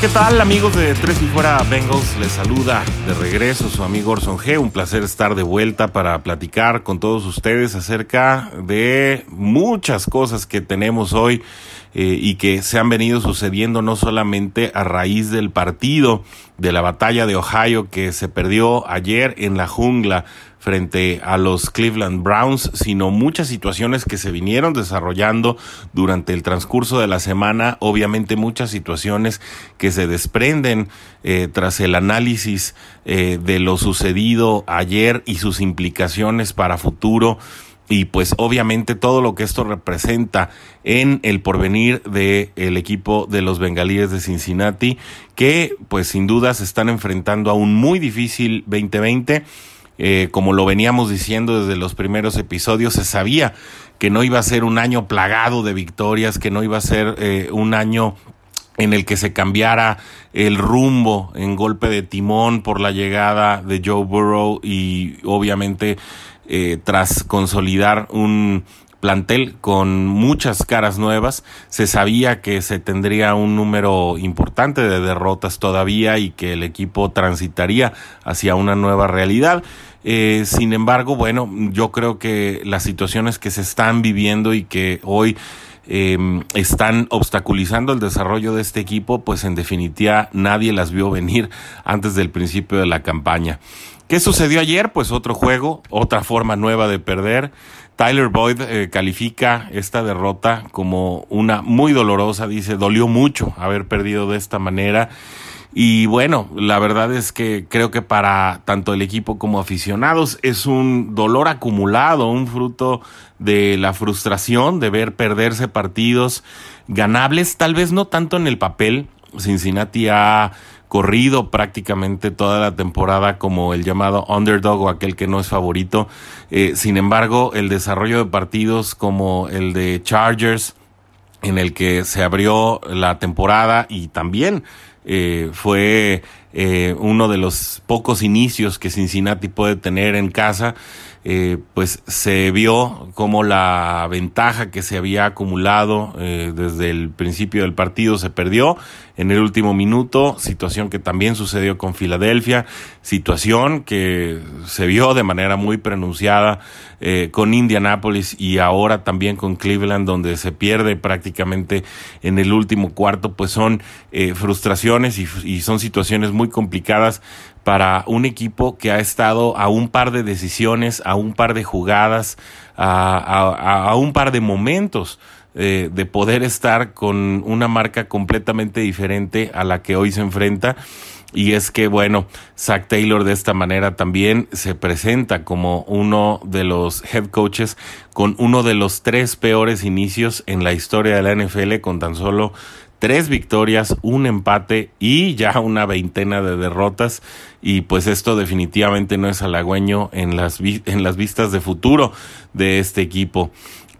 ¿qué tal amigos de Tres y Fuera Bengals? Les saluda de regreso su amigo Orson G. Un placer estar de vuelta para platicar con todos ustedes acerca de muchas cosas que tenemos hoy eh, y que se han venido sucediendo no solamente a raíz del partido de la batalla de Ohio que se perdió ayer en la jungla frente a los Cleveland Browns, sino muchas situaciones que se vinieron desarrollando durante el transcurso de la semana, obviamente muchas situaciones que se desprenden eh, tras el análisis eh, de lo sucedido ayer y sus implicaciones para futuro. Y pues obviamente todo lo que esto representa en el porvenir del el equipo de los bengalíes de Cincinnati que pues sin duda se están enfrentando a un muy difícil 2020 eh, como lo veníamos diciendo desde los primeros episodios, se sabía que no iba a ser un año plagado de victorias, que no iba a ser eh, un año en el que se cambiara el rumbo en golpe de timón por la llegada de Joe Burrow y obviamente eh, tras consolidar un plantel con muchas caras nuevas. Se sabía que se tendría un número importante de derrotas todavía y que el equipo transitaría hacia una nueva realidad. Eh, sin embargo, bueno, yo creo que las situaciones que se están viviendo y que hoy em, están obstaculizando el desarrollo de este equipo, pues en definitiva nadie las vio venir antes del principio de la campaña. ¿Qué sucedió ayer? Pues otro juego, otra forma nueva de perder. Tyler Boyd eh, califica esta derrota como una muy dolorosa, dice, dolió mucho haber perdido de esta manera y bueno, la verdad es que creo que para tanto el equipo como aficionados es un dolor acumulado, un fruto de la frustración de ver perderse partidos ganables, tal vez no tanto en el papel. Cincinnati ha corrido prácticamente toda la temporada como el llamado underdog o aquel que no es favorito. Eh, sin embargo, el desarrollo de partidos como el de Chargers, en el que se abrió la temporada y también eh, fue eh, uno de los pocos inicios que Cincinnati puede tener en casa, pues se vio como la ventaja que se había acumulado desde el principio del partido se perdió en el último minuto, situación que también sucedió con Filadelfia, situación que se vio de manera muy pronunciada eh, con Indianapolis y ahora también con Cleveland, donde se pierde prácticamente en el último cuarto, pues son frustraciones y, y son situaciones muy complicadas para un equipo que ha estado a un par de decisiones, a un par de jugadas, a, un par de momentos eh, de poder estar con una marca completamente diferente a la que hoy se enfrenta. Y es que, bueno, Zach Taylor de esta manera también se presenta como uno de los head coaches con uno de los tres peores inicios en la historia de la NFL, con tan solo tres victorias, un empate y ya una veintena de derrotas. Y pues esto definitivamente no es halagüeño en las, en las vistas de futuro de este equipo.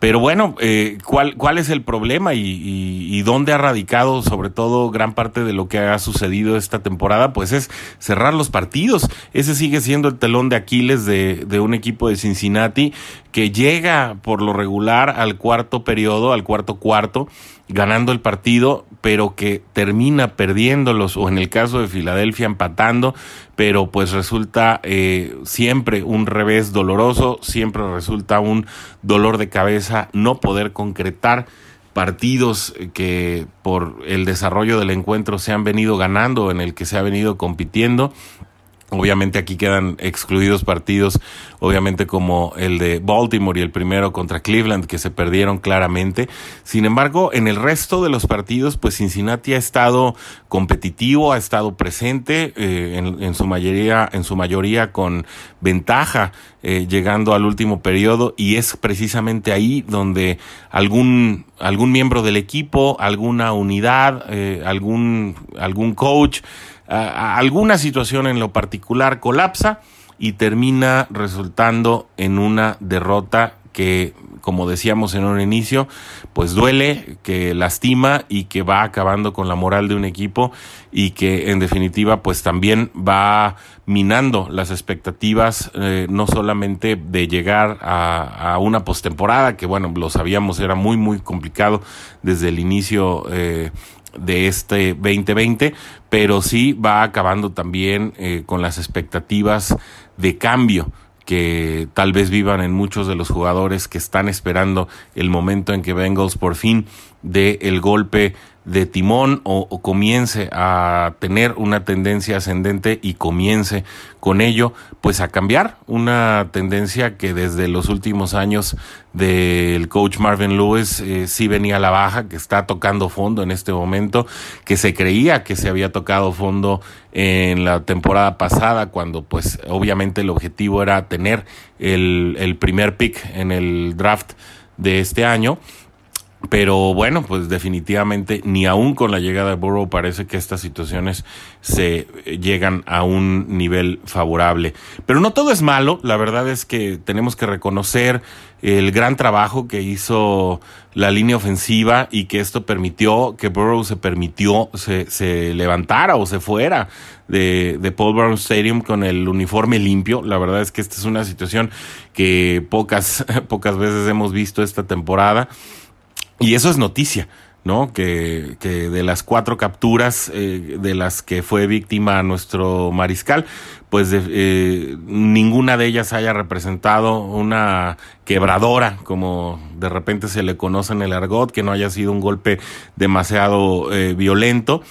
Pero bueno, eh, ¿cuál, ¿cuál es el problema y, y, dónde ha radicado sobre todo gran parte de lo que ha sucedido esta temporada? Pues es cerrar los partidos. Ese sigue siendo el telón de Aquiles de, de un equipo de Cincinnati que llega por lo regular al cuarto periodo, al cuarto cuarto, ganando el partido, pero que termina perdiéndolos, o en el caso de Filadelfia empatando, pero pues resulta eh, siempre un revés doloroso, siempre resulta un dolor de cabeza no poder concretar partidos que por el desarrollo del encuentro se han venido ganando, en el que se ha venido compitiendo Obviamente aquí quedan excluidos partidos, obviamente como el de Baltimore y el primero contra Cleveland, que se perdieron claramente. Sin embargo, en el resto de los partidos, pues Cincinnati ha estado competitivo, ha estado presente eh, en, su mayoría, en su mayoría con ventaja, eh, llegando al último periodo, y es precisamente ahí donde algún algún miembro del equipo, alguna unidad, eh, algún algún coach alguna situación en lo particular colapsa y termina resultando en una derrota que, como decíamos en un inicio, pues duele, que lastima y que va acabando con la moral de un equipo y que en definitiva pues también va minando las expectativas eh, no solamente de llegar a, una postemporada, que bueno, lo sabíamos era muy muy complicado desde el inicio eh, de este 2020, pero sí va acabando también eh, con las expectativas de cambio que tal vez vivan en muchos de los jugadores que están esperando el momento en que Bengals por fin dé el golpe de timón o, comience a tener una tendencia ascendente y comience con ello pues a cambiar una tendencia que desde los últimos años del coach Marvin Lewis eh, sí venía a la baja, que está tocando fondo en este momento, que se creía que se había tocado fondo en la temporada pasada cuando pues obviamente el objetivo era tener el, el primer pick en el draft de este año pero bueno, pues definitivamente ni aún con la llegada de Burrow parece que estas situaciones se llegan a un nivel favorable. Pero no todo es malo, la verdad es que tenemos que reconocer el gran trabajo que hizo la línea ofensiva y que esto permitió que Burrow se permitió, se, se levantara o se fuera de, de, Paul Brown Stadium con el uniforme limpio. La verdad es que esta es una situación que pocas, pocas veces hemos visto esta temporada. Y eso es noticia, ¿no? Que, que de las cuatro capturas eh, de las que fue víctima nuestro mariscal, pues eh, ninguna de ellas haya representado una quebradora, como de repente se le conoce en el argot, que no haya sido un golpe demasiado eh, violento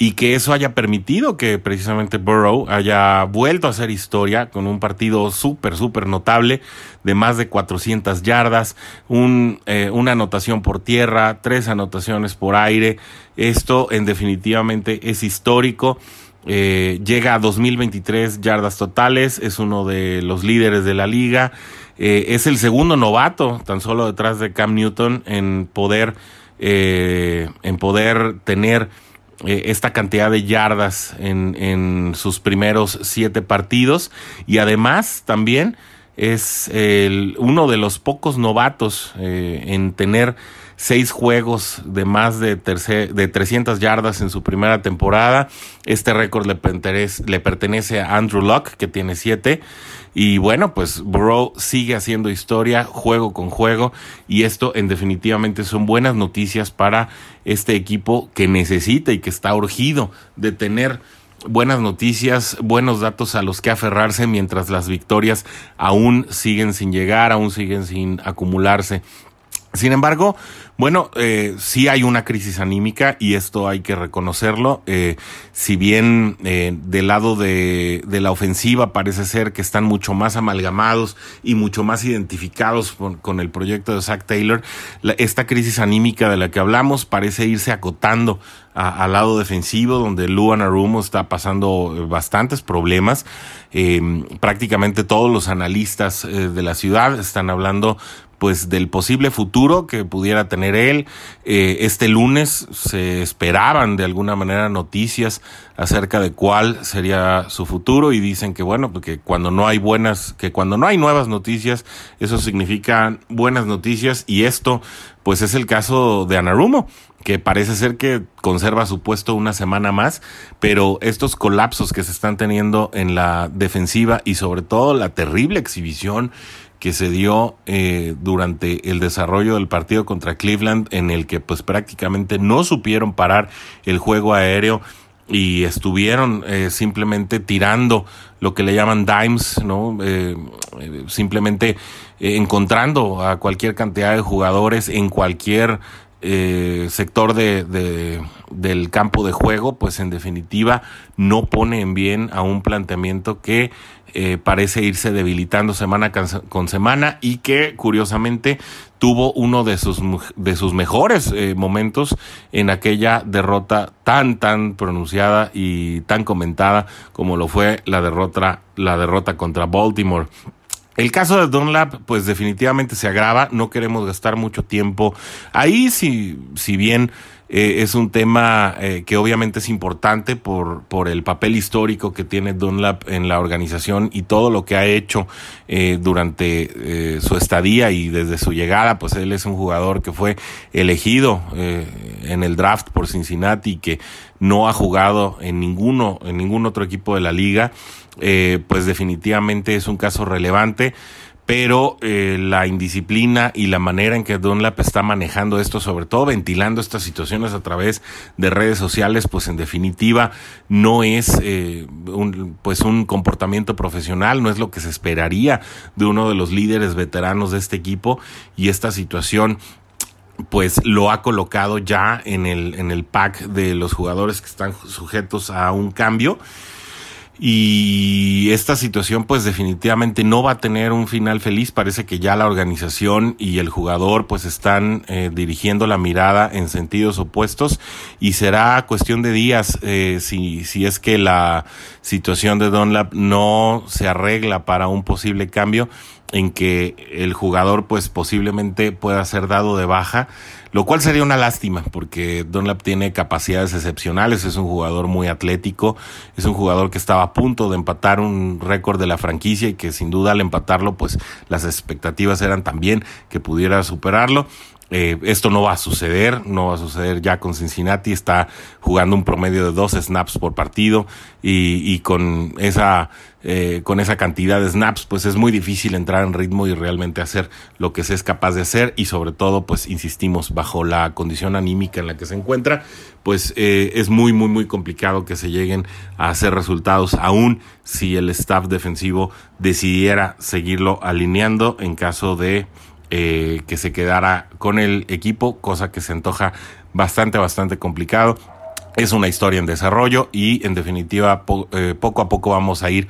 y que eso haya permitido que precisamente Burrow haya vuelto a hacer historia con un partido súper, súper notable de más de 400 yardas, un, eh, una anotación por tierra, tres anotaciones por aire. Esto en definitivamente es histórico. Eh, llega a 2023 yardas totales, es uno de los líderes de la liga, eh, es el segundo novato, tan solo detrás de Cam Newton, en poder, en poder tener eh, esta cantidad de yardas en, sus primeros siete partidos y además también es el, uno de los pocos novatos eh, en tener seis juegos de más de, tercer, de 300 yardas en su primera temporada. Este récord le pertenece, le pertenece a Andrew Luck, que tiene siete. Y bueno, pues Bro sigue haciendo historia juego con juego y esto en definitivamente son buenas noticias para este equipo que necesita y que está urgido de tener buenas noticias, buenos datos a los que aferrarse mientras las victorias aún siguen sin llegar, aún siguen sin acumularse. Sin embargo, bueno, eh, sí hay una crisis anímica y esto hay que reconocerlo. Eh, si bien eh, del lado de, la ofensiva parece ser que están mucho más amalgamados y mucho más identificados con, el proyecto de Zach Taylor, esta crisis anímica de la que hablamos parece irse acotando al lado defensivo, donde Luan Arumo está pasando bastantes problemas. prácticamente todos los analistas de la ciudad están hablando pues del posible futuro que pudiera tener él. Eh, este lunes se esperaban de alguna manera noticias acerca de cuál sería su futuro y dicen que bueno, porque cuando no hay buenas, que cuando no hay nuevas noticias, eso significa buenas noticias y esto pues es el caso de Anarumo que parece ser que conserva su puesto una semana más, pero estos colapsos que se están teniendo en la defensiva y sobre todo la terrible exhibición que se dio eh, durante el desarrollo del partido contra Cleveland, en el que pues prácticamente no supieron parar el juego aéreo y estuvieron eh, simplemente tirando lo que le llaman dimes, ¿no? Eh, simplemente encontrando a cualquier cantidad de jugadores en cualquier sector de, de, del campo de juego, pues en definitiva no pone en bien a un planteamiento que eh, parece irse debilitando semana con semana y que curiosamente tuvo uno de sus, de sus mejores eh, momentos en aquella derrota tan, tan pronunciada y tan comentada como lo fue la derrota, la derrota contra Baltimore. El caso de Dunlap, pues definitivamente se agrava, no queremos gastar mucho tiempo ahí, si, si bien Eh, es un tema eh, que obviamente es importante por, por el papel histórico que tiene Dunlap en la organización y todo lo que ha hecho eh, durante su estadía y desde su llegada, pues él es un jugador que fue elegido en el draft por Cincinnati que no ha jugado en ninguno, en ningún otro equipo de la liga, pues definitivamente es un caso relevante pero eh, la indisciplina y la manera en que Dunlap está manejando esto, sobre todo ventilando estas situaciones a través de redes sociales, pues en definitiva no es eh, un, pues un comportamiento profesional, no es lo que se esperaría de uno de los líderes veteranos de este equipo y esta situación pues lo ha colocado ya en el, en el pack de los jugadores que están sujetos a un cambio y esta situación pues definitivamente no va a tener un final feliz. Parece que ya la organización y el jugador pues están eh, dirigiendo la mirada en sentidos opuestos y será cuestión de días eh, si, si es que la situación de Dunlap no se arregla para un posible cambio en que el jugador pues posiblemente pueda ser dado de baja, lo cual sería una lástima porque Dunlap tiene capacidades excepcionales, es un jugador muy atlético, es un jugador que estaba a punto de empatar un récord de la franquicia y que sin duda al empatarlo pues las expectativas eran también que pudiera superarlo. Eh, esto no va a suceder, no va a suceder ya con Cincinnati, está jugando un promedio de dos snaps por partido y, con esa eh, con esa cantidad de snaps, pues es muy difícil entrar en ritmo y realmente hacer lo que se es capaz de hacer y sobre todo, pues insistimos, bajo la condición anímica en la que se encuentra, pues eh, es muy, muy, muy complicado que se lleguen a hacer resultados, aún si el staff defensivo decidiera seguirlo alineando en caso de eh, que se quedara con el equipo, cosa que se antoja bastante, bastante complicado. Es una historia en desarrollo y en definitiva eh, poco a poco vamos a ir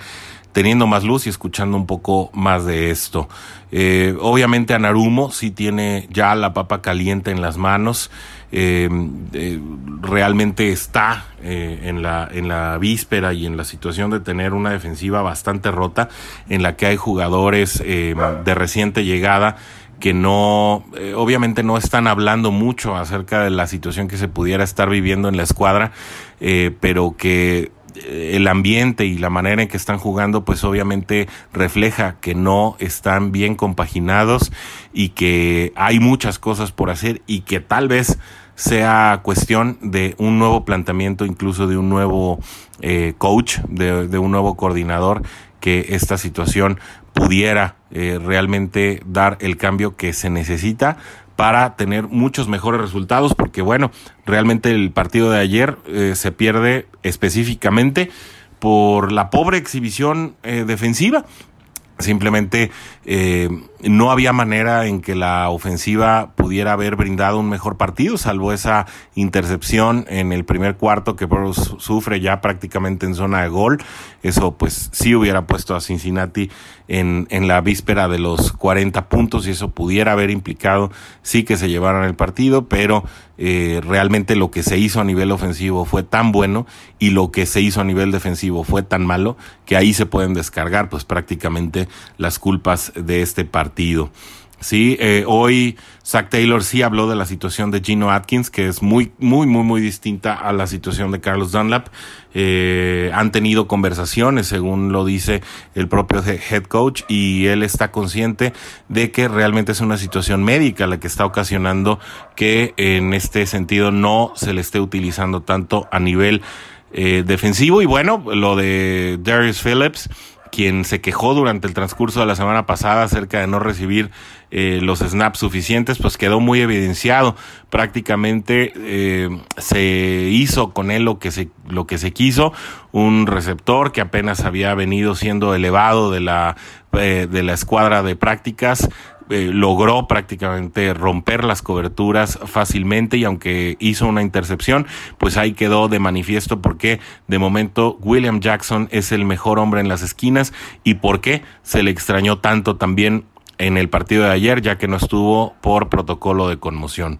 teniendo más luz y escuchando un poco más de esto. Eh, obviamente Anarumo sí tiene ya la papa caliente en las manos. realmente está en, la, en la víspera y en la situación de tener una defensiva bastante rota en la que hay jugadores de reciente llegada que no, eh, obviamente no están hablando mucho acerca de la situación que se pudiera estar viviendo en la escuadra, eh, pero que eh, el ambiente y la manera en que están jugando, pues obviamente refleja que no están bien compaginados y que hay muchas cosas por hacer y que tal vez sea cuestión de un nuevo planteamiento, incluso de un nuevo coach, de, de un nuevo coordinador, que esta situación pudiera eh, realmente dar el cambio que se necesita para tener muchos mejores resultados, porque bueno, realmente el partido de ayer eh, se pierde específicamente por la pobre exhibición eh, defensiva. Simplemente eh, no había manera en que la ofensiva pudiera haber brindado un mejor partido, salvo esa intercepción en el primer cuarto que Burroughs sufre ya prácticamente en zona de gol. Eso pues sí hubiera puesto a Cincinnati en, en la víspera de los 40 puntos y eso pudiera haber implicado sí que se llevaran el partido, pero eh, realmente lo que se hizo a nivel ofensivo fue tan bueno y lo que se hizo a nivel defensivo fue tan malo que ahí se pueden descargar pues prácticamente las culpas de este partido. Sí, eh, hoy Zach Taylor sí habló de la situación de Gino Atkins, que es muy, muy, muy, muy distinta a la situación de Carlos Dunlap. Eh, han tenido conversaciones, según lo dice el propio head coach, y él está consciente de que realmente es una situación médica la que está ocasionando que en este sentido no se le esté utilizando tanto a nivel eh, defensivo. Y bueno, lo de Darius Phillips quien se quejó durante el transcurso de la semana pasada acerca de no recibir eh, los snaps suficientes, pues quedó muy evidenciado. Prácticamente eh, se hizo con él lo que se, lo que se quiso, un receptor que apenas había venido siendo elevado de la, eh, de la escuadra de prácticas, eh, logró prácticamente romper las coberturas fácilmente y aunque hizo una intercepción, pues ahí quedó de manifiesto por qué de momento William Jackson es el mejor hombre en las esquinas y por qué se le extrañó tanto también en el partido de ayer ya que no estuvo por protocolo de conmoción.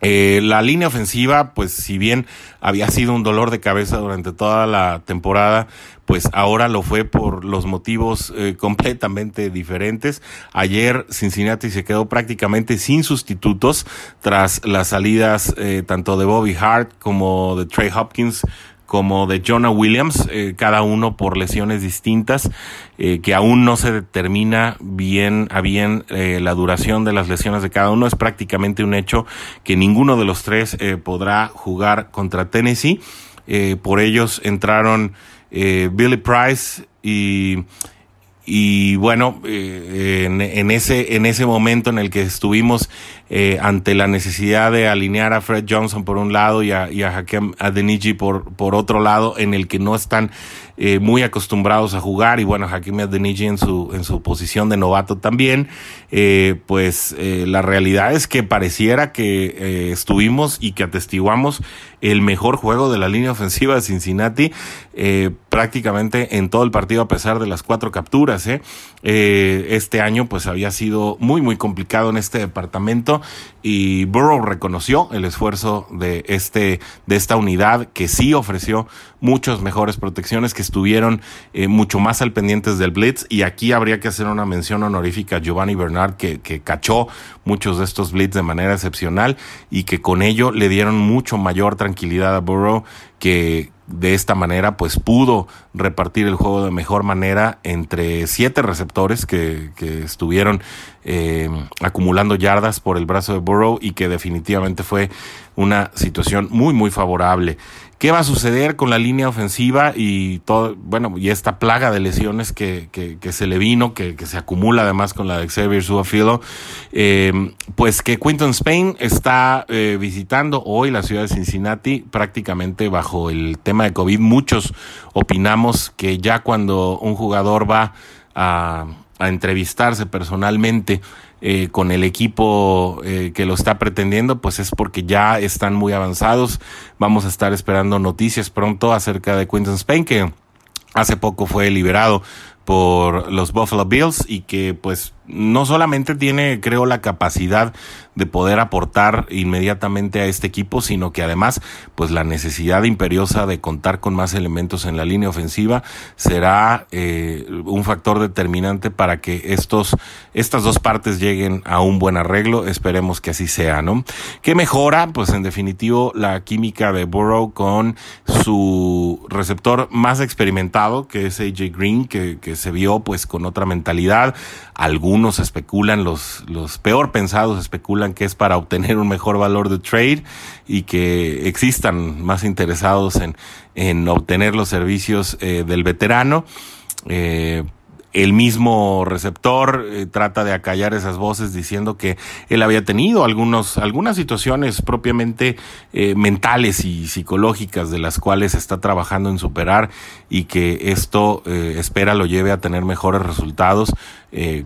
Eh, la línea ofensiva, pues si bien había sido un dolor de cabeza durante toda la temporada, pues ahora lo fue por los motivos eh, completamente diferentes. Ayer Cincinnati se quedó prácticamente sin sustitutos tras las salidas eh, tanto de Bobby Hart como de Trey Hopkins como de Jonah Williams, eh, cada uno por lesiones distintas, eh, que aún no se determina bien a bien eh, la duración de las lesiones de cada uno. Es prácticamente un hecho que ninguno de los tres podrá jugar contra Tennessee. por ellos entraron Billy Price y bueno, eh, en, ese, en ese momento en el que estuvimos eh, ante la necesidad de alinear a Fred Johnson por un lado y a, y a Hakem Adeniji por, por otro lado, en el que no están eh, muy acostumbrados a jugar, y bueno, Hakim Adeniji en su, en su posición de novato también, pues la realidad es que pareciera que estuvimos y que atestiguamos el mejor juego de la línea ofensiva de Cincinnati eh, prácticamente en todo el partido a pesar de las cuatro capturas. ¿eh? Eh, este año pues había sido muy muy complicado en este departamento y Burrow reconoció el esfuerzo de este de esta unidad que sí ofreció muchas mejores protecciones que estuvieron mucho más al pendientes del blitz y aquí habría que hacer una mención honorífica a Giovanni Bernard que, que cachó muchos de estos blitz de manera excepcional y que con ello le dieron mucho mayor tranquilidad a Burrow que de esta manera pues pudo repartir el juego de mejor manera entre siete receptores que, que estuvieron eh, acumulando yardas por el brazo de Burrow y que definitivamente fue una situación muy muy favorable qué va a suceder con la línea ofensiva y todo, bueno, y esta plaga de lesiones que, que, que se le vino, que, que, se acumula además con la de Xavier Suafilo, eh, pues que Quinton Spain está eh, visitando hoy la ciudad de Cincinnati prácticamente bajo el tema de COVID. Muchos opinamos que ya cuando un jugador va a, a entrevistarse personalmente, eh, con el equipo eh, que lo está pretendiendo, pues es porque ya están muy avanzados. Vamos a estar esperando noticias pronto acerca de Quinton Spain, que hace poco fue liberado por los Buffalo Bills y que pues no solamente tiene creo la capacidad de poder aportar inmediatamente a este equipo, sino que además pues la necesidad imperiosa de contar con más elementos en la línea ofensiva será eh, un factor determinante para que estos estas dos partes lleguen a un buen arreglo, esperemos que así sea, ¿no? ¿Qué mejora? Pues en definitivo la química de Burrow con su receptor más experimentado, que es AJ Green, que, que se vio pues con otra mentalidad, algunos especulan, los, los peor pensados especulan que es para obtener un mejor valor de trade y que existan más interesados en, en obtener los servicios eh, del veterano. Eh, el mismo receptor eh, trata de acallar esas voces diciendo que él había tenido algunos, algunas situaciones propiamente eh, mentales y psicológicas de las cuales está trabajando en superar y que esto eh, espera lo lleve a tener mejores resultados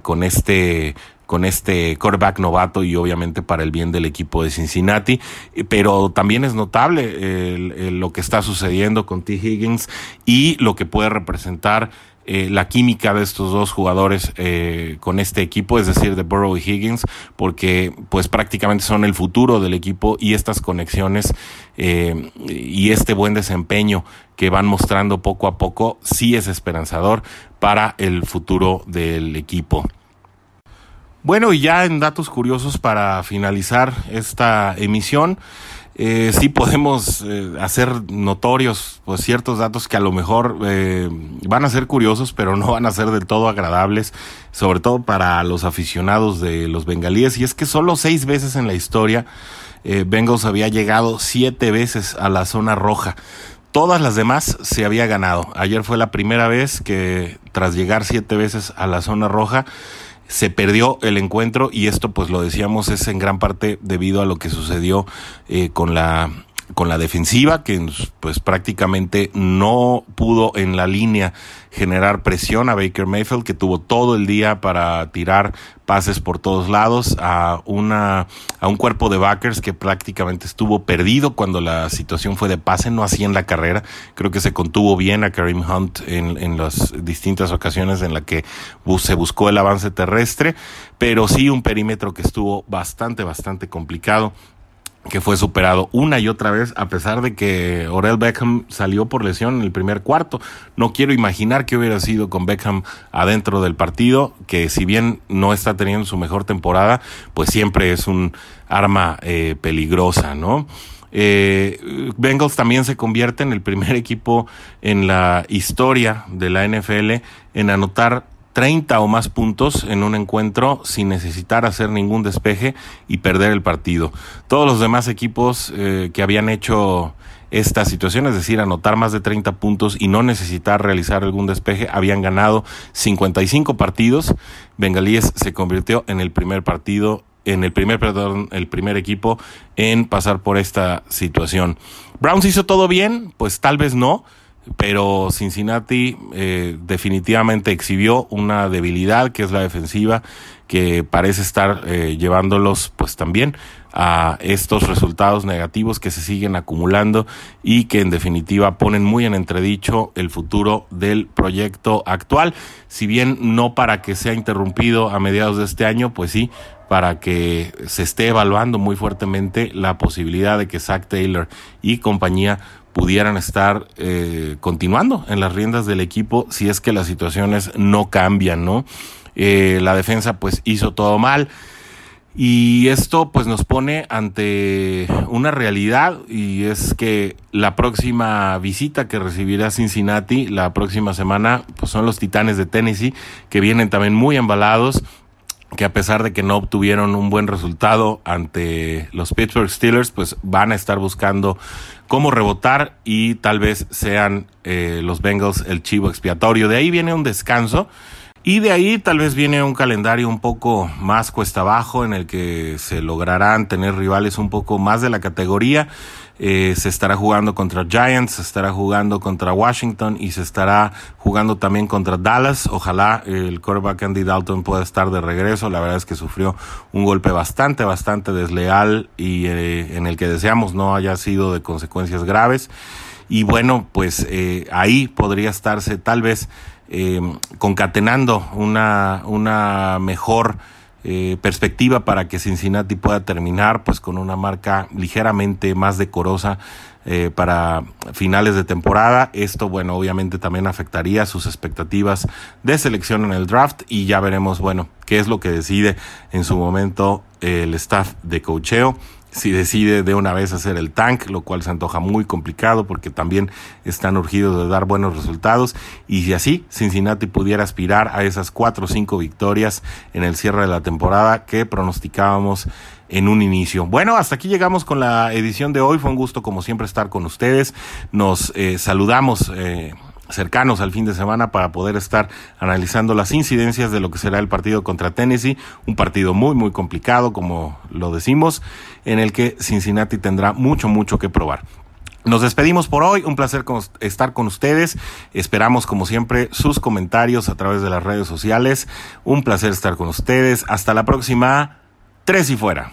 con este con este quarterback novato y obviamente para el bien del equipo de Cincinnati. Pero también es notable lo que está sucediendo con T. Higgins y lo que puede representar eh, la química de estos dos jugadores eh, con este equipo, es decir, de Burrow y Higgins, porque pues prácticamente son el futuro del equipo y estas conexiones eh, y este buen desempeño que van mostrando poco a poco sí es esperanzador para el futuro del equipo. Bueno, y ya en datos curiosos para finalizar esta emisión, eh, sí podemos eh, hacer notorios pues, ciertos datos que a lo mejor eh, van a ser curiosos, pero no van a ser del todo agradables, sobre todo para los aficionados de los bengalíes. Y es que solo seis veces en la historia eh, Bengals había llegado siete veces a la zona roja. Todas las demás se había ganado. Ayer fue la primera vez que tras llegar siete veces a la zona roja, se perdió el encuentro y esto pues lo decíamos es en gran parte debido a lo que sucedió eh, con la con la defensiva que pues prácticamente no pudo en la línea generar presión a Baker Mayfield que tuvo todo el día para tirar pases por todos lados a una a un cuerpo de backers que prácticamente estuvo perdido cuando la situación fue de pase no así en la carrera. Creo que se contuvo bien a Kareem Hunt en, en las distintas ocasiones en la que se buscó el avance terrestre pero sí un perímetro que estuvo bastante bastante complicado que fue superado una y otra vez, a pesar de que Orel Beckham salió por lesión en el primer cuarto. No quiero imaginar qué hubiera sido con Beckham adentro del partido, que si bien no está teniendo su mejor temporada, pues siempre es un arma eh, peligrosa, ¿no? Eh, Bengals también se convierte en el primer equipo en la historia de la NFL en anotar 30 o más puntos en un encuentro sin necesitar hacer ningún despeje y perder el partido. Todos los demás equipos eh, que habían hecho esta situación, es decir, anotar más de 30 puntos y no necesitar realizar algún despeje, habían ganado 55 partidos. Bengalíes se convirtió en el primer partido en el primer, perdón, el primer equipo en pasar por esta situación. Browns hizo todo bien, pues tal vez no, pero Cincinnati eh, definitivamente exhibió una debilidad que es la defensiva que parece estar eh, llevándolos pues también a estos resultados negativos que se siguen acumulando y que en definitiva ponen muy en entredicho el futuro del proyecto actual. Si bien no para que sea interrumpido a mediados de este año, pues sí, para que se esté evaluando muy fuertemente la posibilidad de que Zach Taylor y compañía pudieran estar eh, continuando en las riendas del equipo si es que las situaciones no cambian, ¿no? Eh, la defensa pues hizo todo mal y esto pues nos pone ante una realidad y es que la próxima visita que recibirá Cincinnati la próxima semana pues son los Titanes de Tennessee que vienen también muy embalados que a pesar de que no obtuvieron un buen resultado ante los Pittsburgh Steelers, pues van a estar buscando cómo rebotar y tal vez sean eh, los Bengals el chivo expiatorio. De ahí viene un descanso y de ahí tal vez viene un calendario un poco más cuesta abajo en el que se lograrán tener rivales un poco más de la categoría. Eh, se estará jugando contra Giants, se estará jugando contra Washington y se estará jugando también contra Dallas. Ojalá el quarterback Andy Dalton pueda estar de regreso. La verdad es que sufrió un golpe bastante, bastante desleal y eh, en el que deseamos no haya sido de consecuencias graves. Y bueno, pues eh, ahí podría estarse tal vez Em, concatenando una, una mejor eh, perspectiva para que Cincinnati pueda terminar pues con una marca ligeramente más decorosa eh, para finales de temporada. Esto, bueno, obviamente también afectaría sus expectativas de selección en el draft y ya veremos, bueno, qué es lo que decide en su momento el staff de cocheo si decide de una vez hacer el tank, lo cual se antoja muy complicado porque también están urgidos de dar buenos resultados. Y si así Cincinnati pudiera aspirar a esas cuatro o cinco victorias en el cierre de la temporada que pronosticábamos en un inicio. Bueno, hasta aquí llegamos con la edición de hoy. Fue un gusto como siempre estar con ustedes. Nos eh, saludamos. Eh, cercanos al fin de semana para poder estar analizando las incidencias de lo que será el partido contra Tennessee, un partido muy muy complicado como lo decimos, en el que Cincinnati tendrá mucho mucho que probar. Nos despedimos por hoy, un placer estar con ustedes. Esperamos, como siempre, sus comentarios a través de las redes sociales. Un placer estar con ustedes. Hasta la próxima. Tres y fuera.